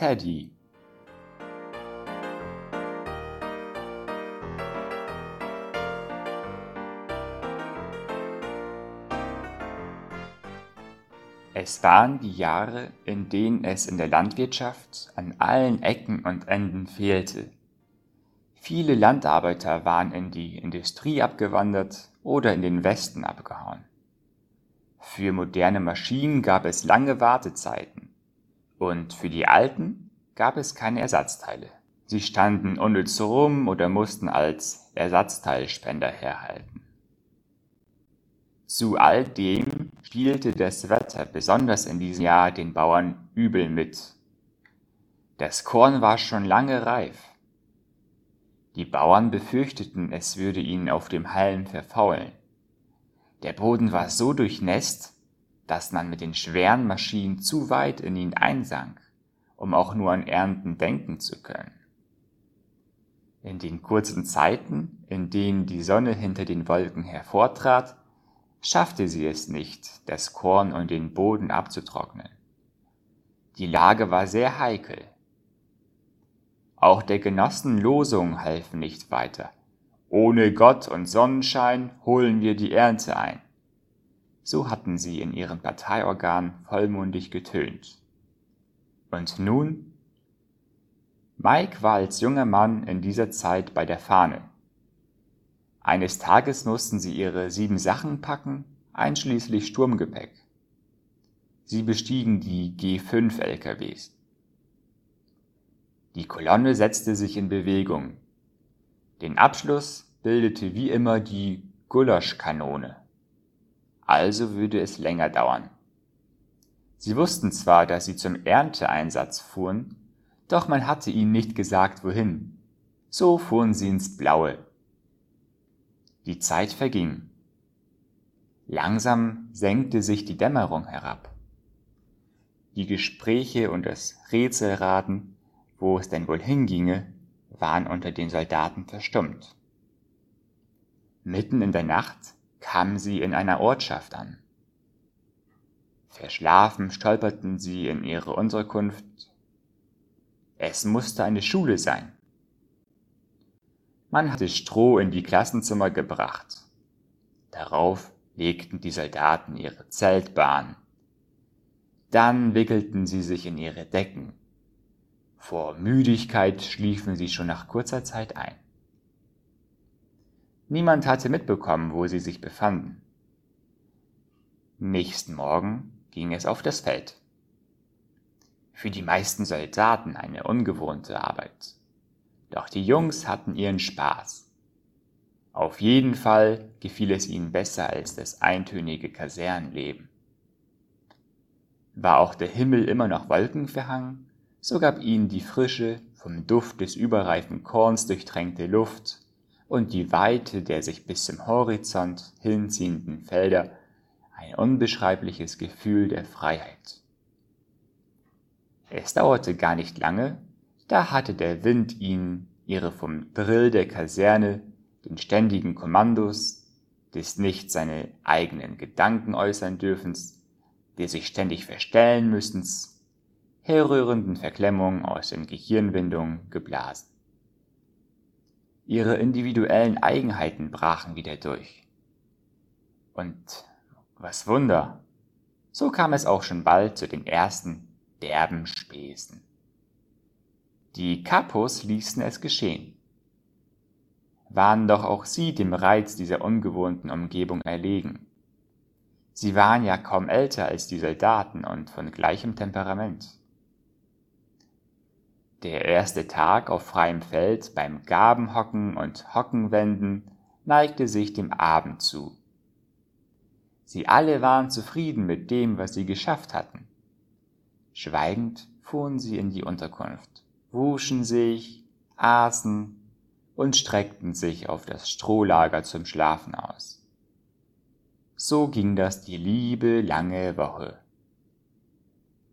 Teddy. Es waren die Jahre, in denen es in der Landwirtschaft an allen Ecken und Enden fehlte. Viele Landarbeiter waren in die Industrie abgewandert oder in den Westen abgehauen. Für moderne Maschinen gab es lange Wartezeiten und für die alten gab es keine Ersatzteile. Sie standen unnütz rum oder mussten als Ersatzteilspender herhalten. Zu all dem spielte das Wetter besonders in diesem Jahr den Bauern übel mit. Das Korn war schon lange reif. Die Bauern befürchteten, es würde ihnen auf dem Halm verfaulen. Der Boden war so durchnässt, dass man mit den schweren Maschinen zu weit in ihn einsank, um auch nur an Ernten denken zu können. In den kurzen Zeiten, in denen die Sonne hinter den Wolken hervortrat, schaffte sie es nicht, das Korn und den Boden abzutrocknen. Die Lage war sehr heikel. Auch der Genossen Losungen halfen nicht weiter. Ohne Gott und Sonnenschein holen wir die Ernte ein. So hatten sie in ihren Parteiorganen vollmundig getönt. Und nun? Mike war als junger Mann in dieser Zeit bei der Fahne. Eines Tages mussten sie ihre sieben Sachen packen, einschließlich Sturmgepäck. Sie bestiegen die G5 LKWs. Die Kolonne setzte sich in Bewegung. Den Abschluss bildete wie immer die Gulaschkanone. Also würde es länger dauern. Sie wussten zwar, dass sie zum Ernteeinsatz fuhren, doch man hatte ihnen nicht gesagt, wohin. So fuhren sie ins Blaue. Die Zeit verging. Langsam senkte sich die Dämmerung herab. Die Gespräche und das Rätselraten, wo es denn wohl hinginge, waren unter den Soldaten verstummt. Mitten in der Nacht kamen sie in einer Ortschaft an. Verschlafen stolperten sie in ihre Unterkunft. Es musste eine Schule sein. Man hatte Stroh in die Klassenzimmer gebracht. Darauf legten die Soldaten ihre Zeltbahn. Dann wickelten sie sich in ihre Decken. Vor Müdigkeit schliefen sie schon nach kurzer Zeit ein. Niemand hatte mitbekommen, wo sie sich befanden. Nächsten Morgen ging es auf das Feld. Für die meisten Soldaten eine ungewohnte Arbeit. Doch die Jungs hatten ihren Spaß. Auf jeden Fall gefiel es ihnen besser als das eintönige Kasernenleben. War auch der Himmel immer noch wolkenverhangen, so gab ihnen die frische, vom Duft des überreifen Korns durchtränkte Luft und die Weite der sich bis zum Horizont hinziehenden Felder ein unbeschreibliches Gefühl der Freiheit. Es dauerte gar nicht lange, da hatte der Wind ihnen ihre vom Drill der Kaserne, den ständigen Kommandos, des nicht seine eigenen Gedanken äußern dürfens, der sich ständig verstellen müssens, herrührenden Verklemmungen aus den Gehirnwindungen geblasen. Ihre individuellen Eigenheiten brachen wieder durch. Und was Wunder, so kam es auch schon bald zu den ersten derben Späßen. Die Kapos ließen es geschehen. Waren doch auch sie dem Reiz dieser ungewohnten Umgebung erlegen. Sie waren ja kaum älter als die Soldaten und von gleichem Temperament. Der erste Tag auf freiem Feld beim Gabenhocken und Hockenwenden neigte sich dem Abend zu. Sie alle waren zufrieden mit dem, was sie geschafft hatten. Schweigend fuhren sie in die Unterkunft, wuschen sich, aßen und streckten sich auf das Strohlager zum Schlafen aus. So ging das die liebe lange Woche.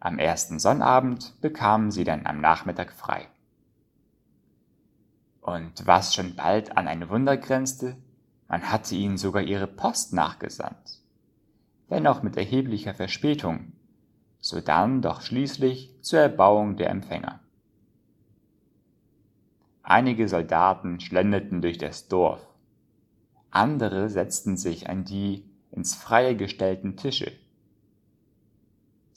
Am ersten Sonnabend bekamen sie dann am Nachmittag frei. Und was schon bald an ein Wunder grenzte, man hatte ihnen sogar ihre Post nachgesandt. Wenn auch mit erheblicher Verspätung, sodann doch schließlich zur Erbauung der Empfänger. Einige Soldaten schlenderten durch das Dorf, andere setzten sich an die ins Freie gestellten Tische.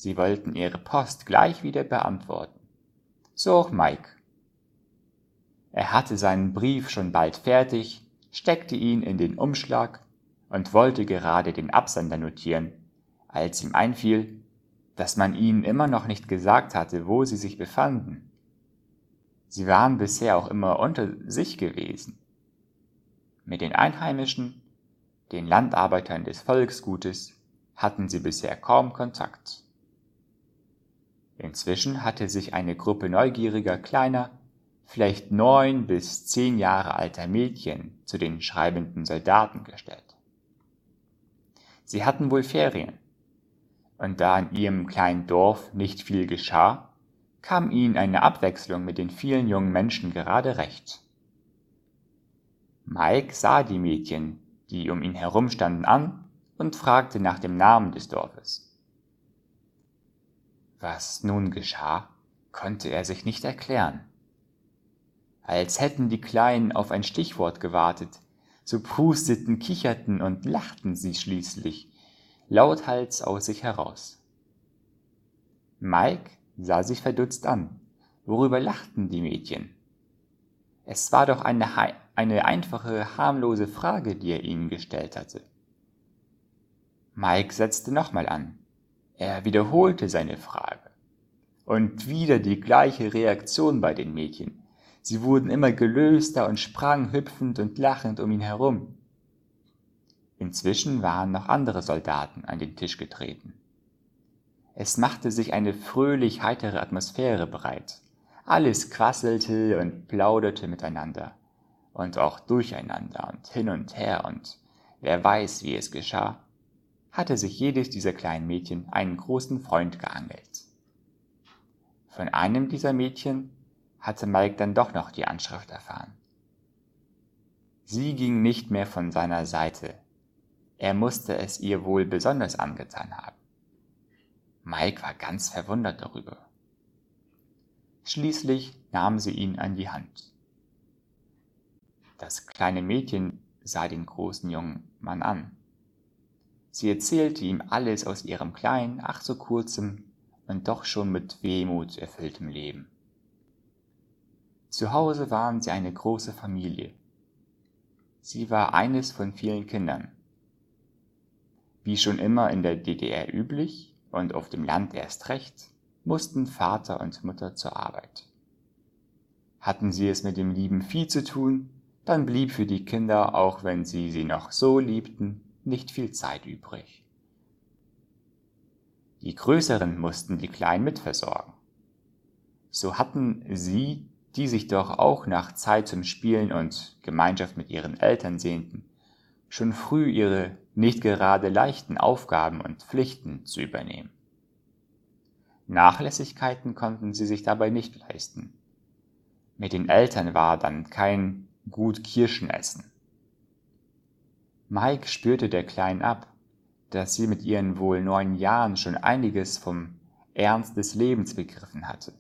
Sie wollten ihre Post gleich wieder beantworten. So auch Mike. Er hatte seinen Brief schon bald fertig, steckte ihn in den Umschlag und wollte gerade den Absender notieren, als ihm einfiel, dass man ihnen immer noch nicht gesagt hatte, wo sie sich befanden. Sie waren bisher auch immer unter sich gewesen. Mit den Einheimischen, den Landarbeitern des Volksgutes, hatten sie bisher kaum Kontakt. Inzwischen hatte sich eine Gruppe neugieriger kleiner, vielleicht neun bis zehn Jahre alter Mädchen zu den schreibenden Soldaten gestellt. Sie hatten wohl Ferien, und da in ihrem kleinen Dorf nicht viel geschah, kam ihnen eine Abwechslung mit den vielen jungen Menschen gerade recht. Mike sah die Mädchen, die um ihn herum standen, an und fragte nach dem Namen des Dorfes. Was nun geschah, konnte er sich nicht erklären. Als hätten die Kleinen auf ein Stichwort gewartet, so pusteten, kicherten und lachten sie schließlich lauthals aus sich heraus. Mike sah sich verdutzt an. Worüber lachten die Mädchen? Es war doch eine, eine einfache, harmlose Frage, die er ihnen gestellt hatte. Mike setzte nochmal an. Er wiederholte seine Frage. Und wieder die gleiche Reaktion bei den Mädchen. Sie wurden immer gelöster und sprangen hüpfend und lachend um ihn herum. Inzwischen waren noch andere Soldaten an den Tisch getreten. Es machte sich eine fröhlich heitere Atmosphäre breit. Alles quasselte und plauderte miteinander und auch durcheinander und hin und her und wer weiß, wie es geschah, hatte sich jedes dieser kleinen Mädchen einen großen Freund geangelt. Von einem dieser Mädchen hatte Mike dann doch noch die Anschrift erfahren. Sie ging nicht mehr von seiner Seite, er musste es ihr wohl besonders angetan haben. Mike war ganz verwundert darüber. Schließlich nahm sie ihn an die Hand. Das kleine Mädchen sah den großen jungen Mann an. Sie erzählte ihm alles aus ihrem kleinen, ach so kurzem und doch schon mit Wehmut erfülltem Leben. Zu Hause waren sie eine große Familie. Sie war eines von vielen Kindern. Wie schon immer in der DDR üblich und auf dem Land erst recht, mussten Vater und Mutter zur Arbeit. Hatten sie es mit dem lieben Vieh zu tun, dann blieb für die Kinder, auch wenn sie sie noch so liebten, nicht viel Zeit übrig. Die Größeren mussten die Kleinen mitversorgen. So hatten sie, die sich doch auch nach Zeit zum Spielen und Gemeinschaft mit ihren Eltern sehnten, schon früh ihre nicht gerade leichten Aufgaben und Pflichten zu übernehmen. Nachlässigkeiten konnten sie sich dabei nicht leisten. Mit den Eltern war dann kein gut Kirschen essen. Mike spürte der Kleinen ab, dass sie mit ihren wohl neun Jahren schon einiges vom Ernst des Lebens begriffen hatte.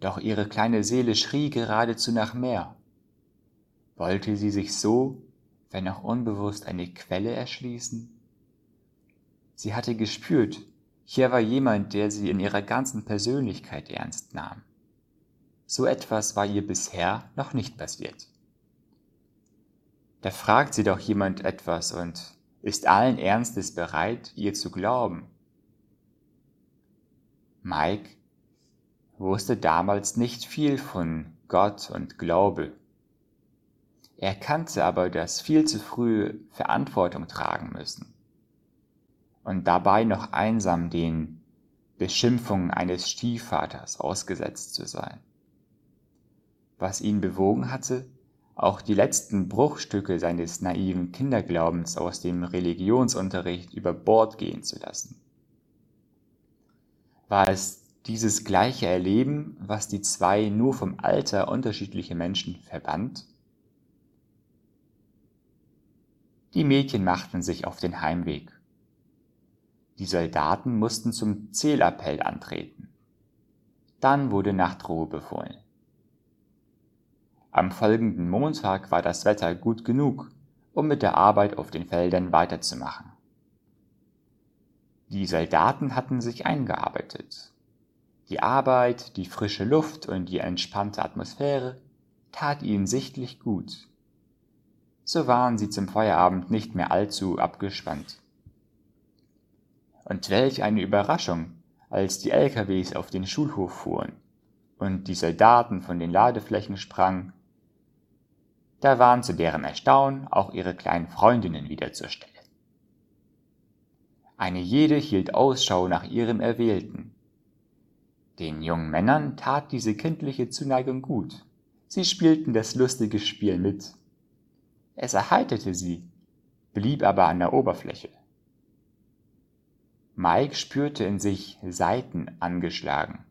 Doch ihre kleine Seele schrie geradezu nach mehr. Wollte sie sich so wenn auch unbewusst, eine Quelle erschließen? Sie hatte gespürt, hier war jemand, der sie in ihrer ganzen Persönlichkeit ernst nahm. So etwas war ihr bisher noch nicht passiert. Da fragt sie doch jemand etwas und ist allen Ernstes bereit, ihr zu glauben. Mike wusste damals nicht viel von Gott und Glaube. Er kannte aber das viel zu früh Verantwortung tragen müssen und dabei noch einsam den Beschimpfungen eines Stiefvaters ausgesetzt zu sein. Was ihn bewogen hatte, auch die letzten Bruchstücke seines naiven Kinderglaubens aus dem Religionsunterricht über Bord gehen zu lassen. War es dieses gleiche Erleben, was die zwei nur vom Alter unterschiedliche Menschen verband? Die Mädchen machten sich auf den Heimweg. Die Soldaten mussten zum Zählappell antreten. Dann wurde Nachtruhe befohlen. Am folgenden Montag war das Wetter gut genug, um mit der Arbeit auf den Feldern weiterzumachen. Die Soldaten hatten sich eingearbeitet. Die Arbeit, die frische Luft und die entspannte Atmosphäre tat ihnen sichtlich gut. So waren sie zum Feierabend nicht mehr allzu abgespannt. Und welch eine Überraschung, als die LKWs auf den Schulhof fuhren und die Soldaten von den Ladeflächen sprangen. Da waren zu deren Erstaunen auch ihre kleinen Freundinnen wieder zur Stelle. Eine jede hielt Ausschau nach ihrem Erwählten. Den jungen Männern tat diese kindliche Zuneigung gut. Sie spielten das lustige Spiel mit. Es erheiterte sie, blieb aber an der Oberfläche. Mike spürte in sich Saiten angeschlagen.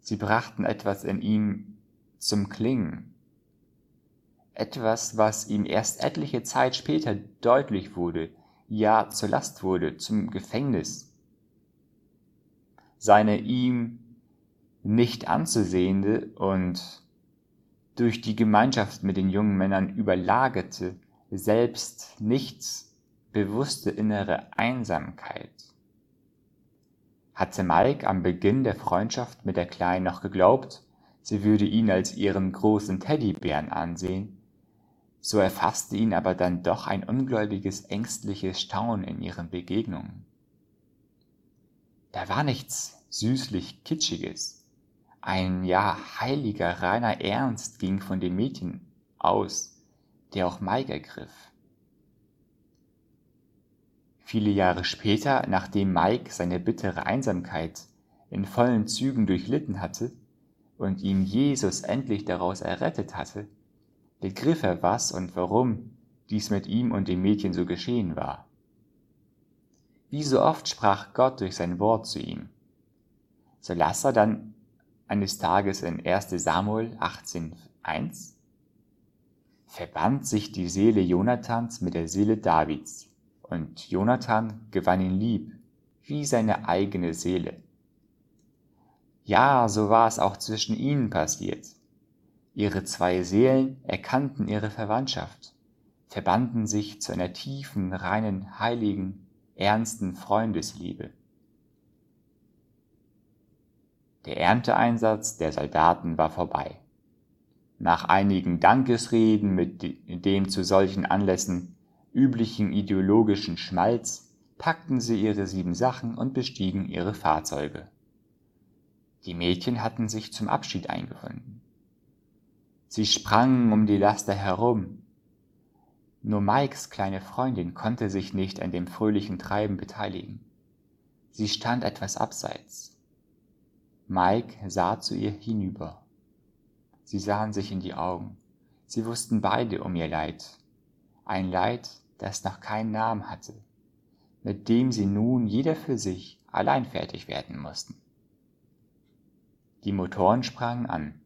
Sie brachten etwas in ihm zum Klingen. Etwas, was ihm erst etliche Zeit später deutlich wurde, ja zur Last wurde, zum Gefängnis. Seine ihm nicht anzusehende und durch die Gemeinschaft mit den jungen Männern überlagerte, selbst nichts bewusste innere Einsamkeit. Hatte Mike am Beginn der Freundschaft mit der Kleinen noch geglaubt, sie würde ihn als ihren großen Teddybären ansehen, so erfasste ihn aber dann doch ein ungläubiges, ängstliches Staunen in ihren Begegnungen. Da war nichts süßlich Kitschiges. Ein ja heiliger, reiner Ernst ging von dem Mädchen aus, der auch Mike ergriff. Viele Jahre später, nachdem Mike seine bittere Einsamkeit in vollen Zügen durchlitten hatte und ihm Jesus endlich daraus errettet hatte, begriff er, was und warum dies mit ihm und dem Mädchen so geschehen war. Wie so oft sprach Gott durch sein Wort zu ihm. So las er dann eines Tages in 1 Samuel 18.1 Verband sich die Seele Jonathans mit der Seele Davids und Jonathan gewann ihn lieb, wie seine eigene Seele. Ja, so war es auch zwischen ihnen passiert. Ihre zwei Seelen erkannten ihre Verwandtschaft, verbanden sich zu einer tiefen, reinen, heiligen, ernsten Freundesliebe. Der Ernteeinsatz der Soldaten war vorbei. Nach einigen Dankesreden mit dem zu solchen Anlässen üblichen ideologischen Schmalz packten sie ihre sieben Sachen und bestiegen ihre Fahrzeuge. Die Mädchen hatten sich zum Abschied eingefunden. Sie sprangen um die Laster herum. Nur Mikes kleine Freundin konnte sich nicht an dem fröhlichen Treiben beteiligen. Sie stand etwas abseits. Mike sah zu ihr hinüber. Sie sahen sich in die Augen. Sie wussten beide um ihr Leid. Ein Leid, das noch keinen Namen hatte, mit dem sie nun jeder für sich allein fertig werden mussten. Die Motoren sprangen an.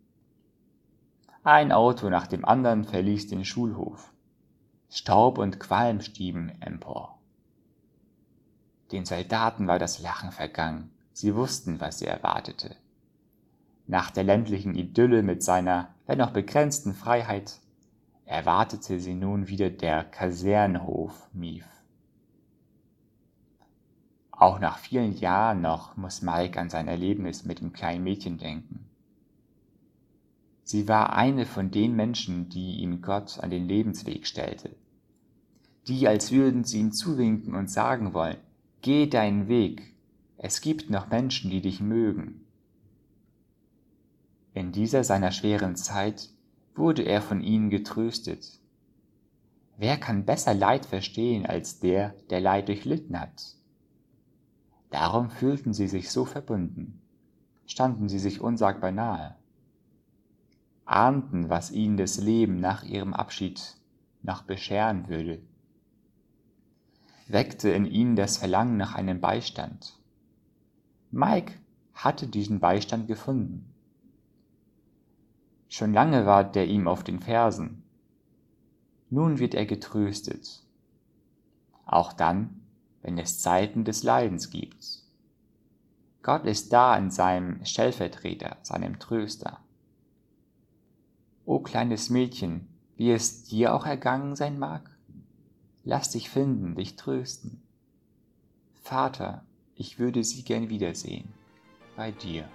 Ein Auto nach dem anderen verließ den Schulhof. Staub und Qualm stieben empor. Den Soldaten war das Lachen vergangen. Sie wussten, was sie erwartete. Nach der ländlichen Idylle mit seiner, wenn auch begrenzten Freiheit erwartete sie nun wieder der Kasernenhof Mief. Auch nach vielen Jahren noch muss Mike an sein Erlebnis mit dem kleinen Mädchen denken. Sie war eine von den Menschen, die ihm Gott an den Lebensweg stellte. Die, als würden sie ihm zuwinken und sagen wollen, geh deinen Weg, es gibt noch Menschen, die dich mögen. In dieser seiner schweren Zeit wurde er von ihnen getröstet. Wer kann besser Leid verstehen als der, der Leid durchlitten hat? Darum fühlten sie sich so verbunden, standen sie sich unsagbar nahe, ahnten, was ihnen das Leben nach ihrem Abschied noch bescheren würde, weckte in ihnen das Verlangen nach einem Beistand. Mike hatte diesen Beistand gefunden. Schon lange war der ihm auf den Fersen. Nun wird er getröstet. Auch dann, wenn es Zeiten des Leidens gibt. Gott ist da in seinem Stellvertreter, seinem Tröster. O kleines Mädchen, wie es dir auch ergangen sein mag, lass dich finden, dich trösten. Vater, ich würde sie gern wiedersehen, bei dir.